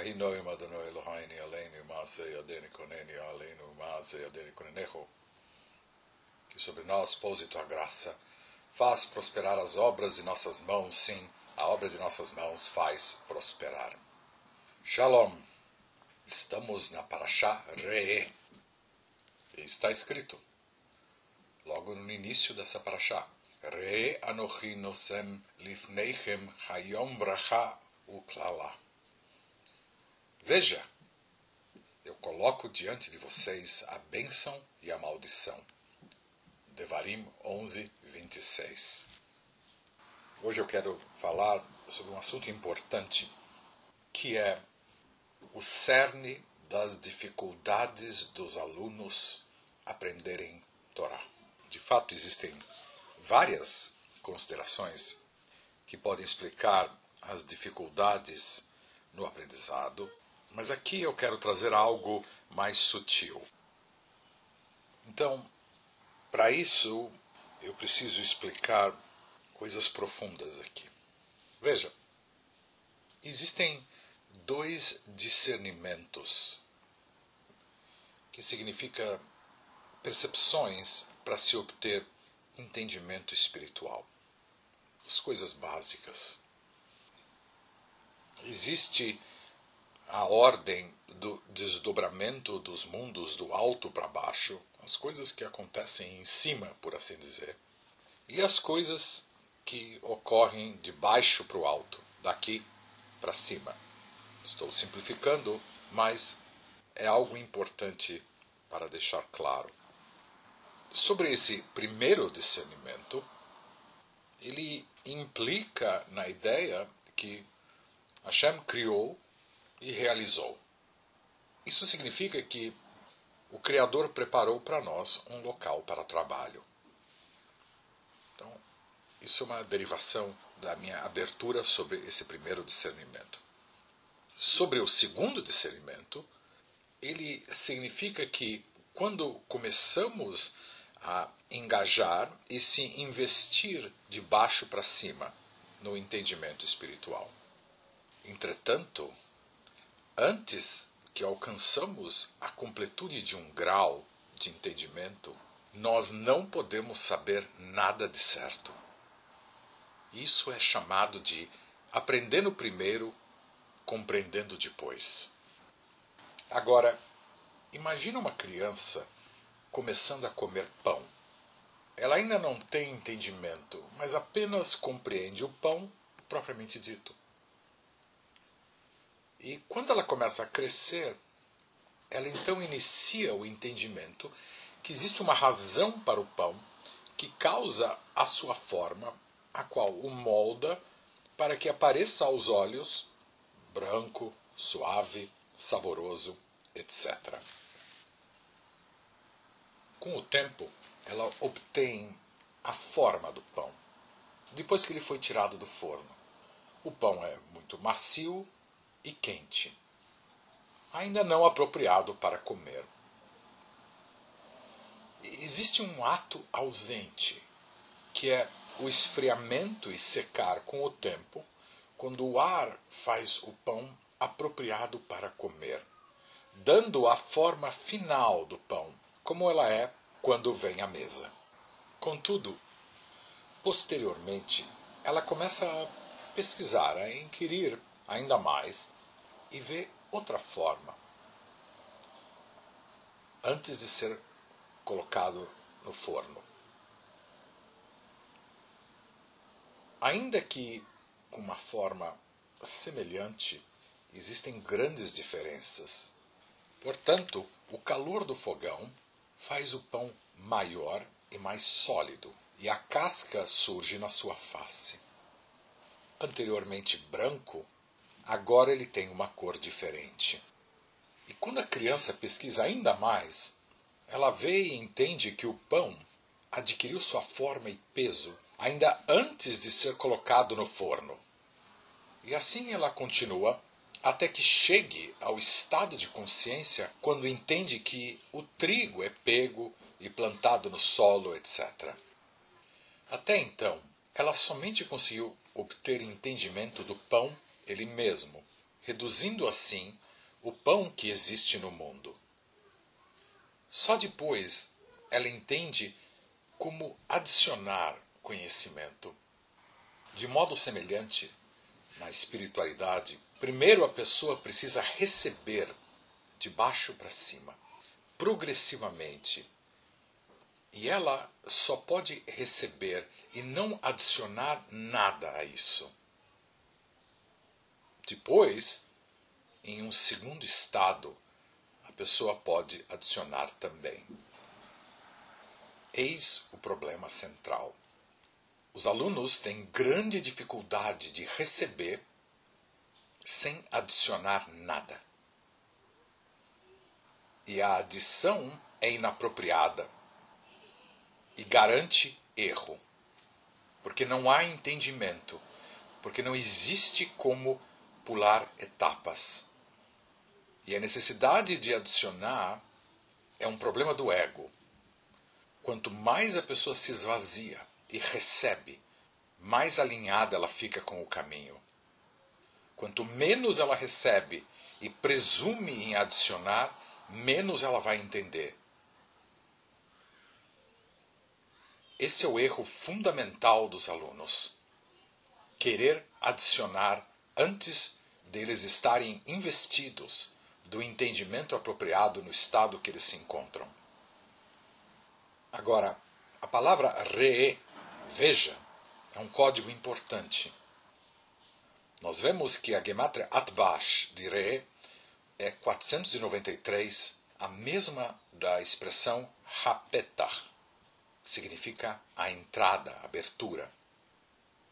Ahinoim Adonai Eloheini Aleinu Maasei Adeni Koneni Aleinu Maasei Adeni Konenecho. Que sobre nós pouse tua graça. Faz prosperar as obras de nossas mãos, sim, a obra de nossas mãos faz prosperar. Shalom. Estamos na Parashá Re'e. Está escrito, logo no início dessa Parashá, Re anochi nosem lifneichem hayom bracha uklala. Veja, eu coloco diante de vocês a bênção e a maldição. Devarim 11, 26. Hoje eu quero falar sobre um assunto importante, que é o cerne das dificuldades dos alunos aprenderem Torá. De fato, existem várias considerações que podem explicar as dificuldades no aprendizado, mas aqui eu quero trazer algo mais sutil. Então, para isso, eu preciso explicar coisas profundas aqui. Veja, existem dois discernimentos, que significa percepções para se obter entendimento espiritual. As coisas básicas. Existe a ordem do desdobramento dos mundos do alto para baixo, as coisas que acontecem em cima, por assim dizer, e as coisas que ocorrem de baixo para o alto, daqui para cima. Estou simplificando, mas é algo importante para deixar claro. Sobre esse primeiro discernimento, ele implica na ideia que Hashem criou e realizou. Isso significa que o Criador preparou para nós um local para trabalho. Então, isso é uma derivação da minha abertura sobre esse primeiro discernimento. Sobre o segundo discernimento, ele significa que quando começamos a engajar e se investir de baixo para cima no entendimento espiritual. Entretanto, antes que alcançamos a completude de um grau de entendimento, nós não podemos saber nada de certo. Isso é chamado de aprendendo primeiro compreendendo depois. Agora, imagina uma criança começando a comer pão. Ela ainda não tem entendimento, mas apenas compreende o pão propriamente dito. E quando ela começa a crescer, ela então inicia o entendimento que existe uma razão para o pão que causa a sua forma, a qual o molda para que apareça aos olhos branco, suave, saboroso, etc. Com o tempo, ela obtém a forma do pão, depois que ele foi tirado do forno. O pão é muito macio e quente, ainda não apropriado para comer. Existe um ato ausente, que é o esfriamento e secar com o tempo quando o ar faz o pão apropriado para comer, dando a forma final do pão, como ela é quando vem à mesa. Contudo, posteriormente, ela começa a pesquisar, a inquirir ainda mais e ver outra forma antes de ser colocado no forno. Ainda que com uma forma semelhante, existem grandes diferenças. Portanto, o calor do fogão faz o pão maior e mais sólido, e a casca surge na sua face. Anteriormente branco, agora ele tem uma cor diferente. E quando a criança pesquisa ainda mais, ela vê e entende que o pão adquiriu sua forma e peso ainda antes de ser colocado no forno. E assim ela continua até que chegue ao estado de consciência quando entende que o trigo é pego e plantado no solo, etc. Até então, ela somente conseguiu obter entendimento do pão ele mesmo, reduzindo assim o pão que existe no mundo. Só depois ela entende como adicionar conhecimento. De modo semelhante, na espiritualidade, primeiro a pessoa precisa receber de baixo para cima, progressivamente. E ela só pode receber e não adicionar nada a isso. Depois, em um segundo estado, a pessoa pode adicionar também. Eis o problema central. Os alunos têm grande dificuldade de receber sem adicionar nada. E a adição é inapropriada e garante erro, porque não há entendimento, porque não existe como pular etapas. E a necessidade de adicionar é um problema do ego. Quanto mais a pessoa se esvazia e recebe, mais alinhada ela fica com o caminho. Quanto menos ela recebe e presume em adicionar, menos ela vai entender. Esse é o erro fundamental dos alunos. Querer adicionar antes deles estarem investidos do entendimento apropriado no estado que eles se encontram. Agora, a palavra re, veja, é um código importante. Nós vemos que a gematria Atbash de re é 493, a mesma da expressão Hapetach, significa a entrada, a abertura.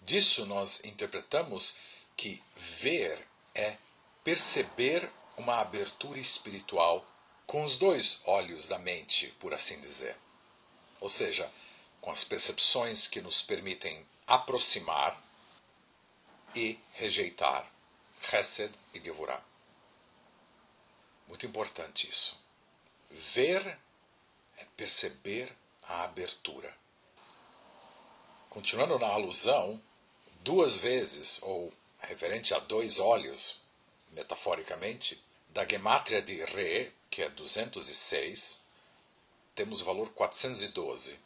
Disso nós interpretamos que ver é perceber uma abertura espiritual com os dois olhos da mente, por assim dizer. Ou seja, com as percepções que nos permitem aproximar e rejeitar Chesed e Gevurah. Muito importante isso. Ver é perceber a abertura. Continuando na alusão, duas vezes, ou referente a dois olhos, metaforicamente, da gemátria de Re, que é 206, temos o valor 412,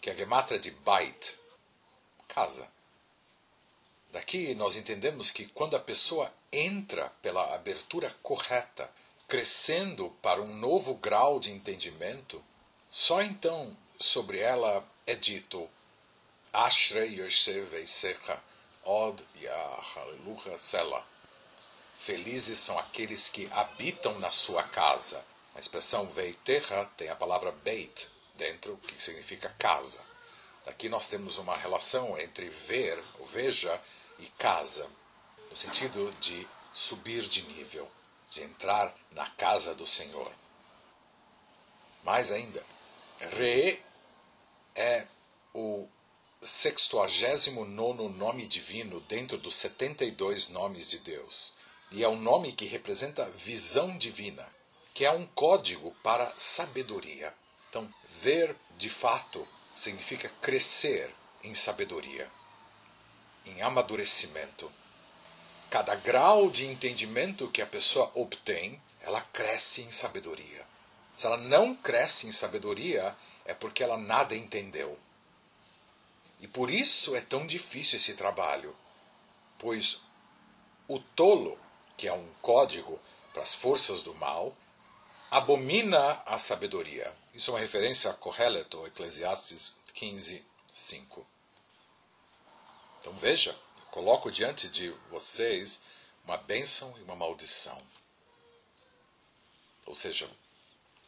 que é a gemátria de Bait, casa. Daqui nós entendemos que quando a pessoa entra pela abertura correta, crescendo para um novo grau de entendimento, só então sobre ela é dito Ashrei Yosef Eisecha Od Yahaleluha Sela. Felizes são aqueles que habitam na sua casa. A expressão Veiterra tem a palavra Beit dentro, que significa casa. Aqui nós temos uma relação entre ver, ou veja, e casa, no sentido de subir de nível, de entrar na casa do Senhor. Mais ainda, Re é o 69 nome divino dentro dos 72 nomes de Deus. E é um nome que representa visão divina, que é um código para sabedoria. Então, ver de fato significa crescer em sabedoria, em amadurecimento. Cada grau de entendimento que a pessoa obtém, ela cresce em sabedoria. Se ela não cresce em sabedoria, é porque ela nada entendeu. E por isso é tão difícil esse trabalho, pois o tolo, que é um código para as forças do mal, abomina a sabedoria. Isso é uma referência a Correleto, Eclesiastes 15, 5. Então veja, eu coloco diante de vocês uma bênção e uma maldição. Ou seja,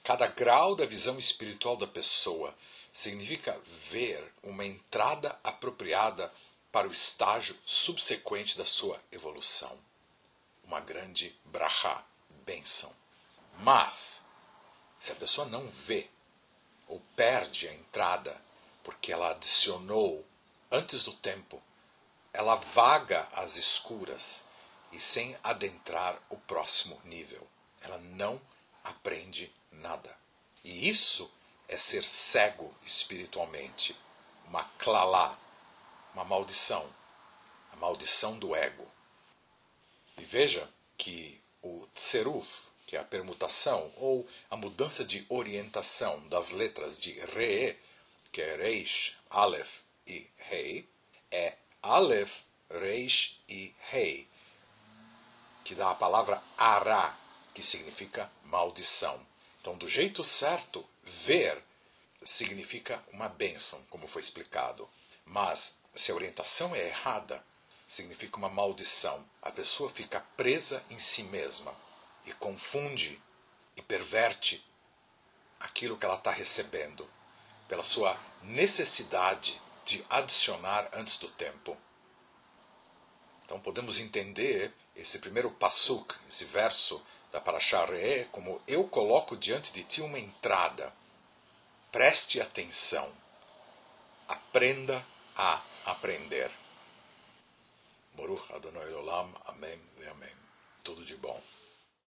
cada grau da visão espiritual da pessoa significa ver uma entrada apropriada para o estágio subsequente da sua evolução. Uma grande brahá, bênção. Mas, se a pessoa não vê ou perde a entrada porque ela adicionou antes do tempo, ela vaga às escuras e sem adentrar o próximo nível. Ela não aprende nada. E isso é ser cego espiritualmente, uma clalá, uma maldição, a maldição do ego. E veja que o tseruf, que é a permutação ou a mudança de orientação das letras de Re, que é Reish, Aleph e Rei, é Aleph, Reish e Rei, que dá a palavra Ara, que significa maldição. Então, do jeito certo, ver significa uma bênção, como foi explicado. Mas, se a orientação é errada, significa uma maldição. A pessoa fica presa em si mesma e confunde e perverte aquilo que ela está recebendo pela sua necessidade de adicionar antes do tempo. Então podemos entender esse primeiro passuk, esse verso da Parashah Re'eh, como eu coloco diante de ti uma entrada. Preste atenção. Aprenda a aprender. Baruch Adonai Olam. Amém e amém. Tudo de bom.